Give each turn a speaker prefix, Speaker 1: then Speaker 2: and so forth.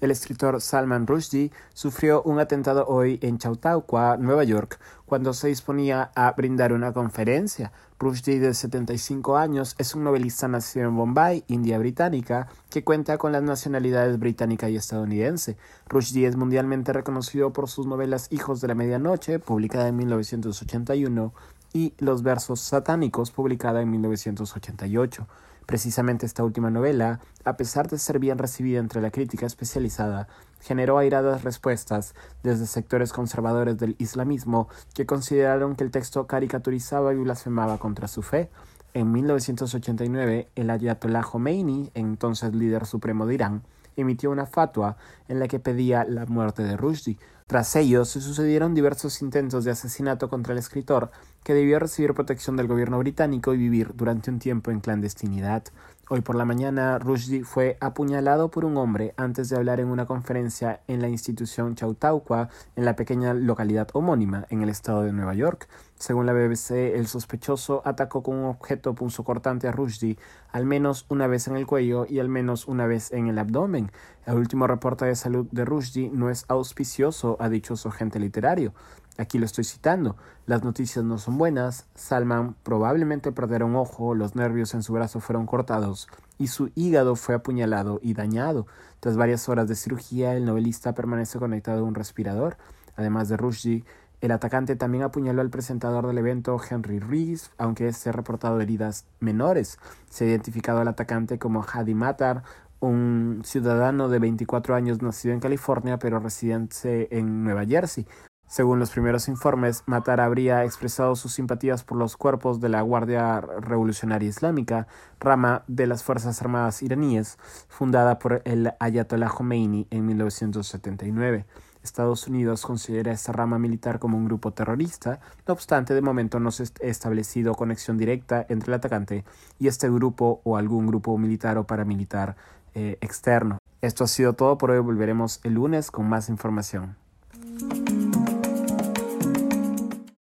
Speaker 1: El escritor Salman Rushdie sufrió un atentado hoy en Chautauqua, Nueva York, cuando se disponía a brindar una conferencia. Rushdie, de 75 años, es un novelista nacido en Bombay, India Británica, que cuenta con las nacionalidades británica y estadounidense. Rushdie es mundialmente reconocido por sus novelas Hijos de la Medianoche, publicada en 1981, y Los versos satánicos, publicada en 1988. Precisamente esta última novela, a pesar de ser bien recibida entre la crítica especializada, generó airadas respuestas desde sectores conservadores del islamismo que consideraron que el texto caricaturizaba y blasfemaba contra su fe. En 1989, el ayatollah Khomeini, entonces líder supremo de Irán, emitió una fatua en la que pedía la muerte de Rushdie. Tras ello, se sucedieron diversos intentos de asesinato contra el escritor, que debió recibir protección del gobierno británico y vivir durante un tiempo en clandestinidad. Hoy por la mañana, Rushdie fue apuñalado por un hombre antes de hablar en una conferencia en la institución Chautauqua, en la pequeña localidad homónima, en el estado de Nueva York. Según la BBC, el sospechoso atacó con un objeto punzocortante a Rushdie al menos una vez en el cuello y al menos una vez en el abdomen. El último reporte de salud de Rushdie no es auspicioso, ha dicho su agente literario. Aquí lo estoy citando. Las noticias no son buenas. Salman probablemente perderá un ojo, los nervios en su brazo fueron cortados y su hígado fue apuñalado y dañado. Tras varias horas de cirugía, el novelista permanece conectado a un respirador. Además de Rushdie, el atacante también apuñaló al presentador del evento Henry Rees, aunque se ha reportado heridas menores. Se ha identificado al atacante como Hadi Matar, un ciudadano de 24 años nacido en California pero residente en Nueva Jersey. Según los primeros informes, Matar habría expresado sus simpatías por los cuerpos de la Guardia Revolucionaria Islámica, rama de las Fuerzas Armadas iraníes, fundada por el Ayatollah Khomeini en 1979. Estados Unidos considera esta rama militar como un grupo terrorista, no obstante, de momento no se ha establecido conexión directa entre el atacante y este grupo o algún grupo militar o paramilitar eh, externo. Esto ha sido todo por hoy, volveremos el lunes con más información.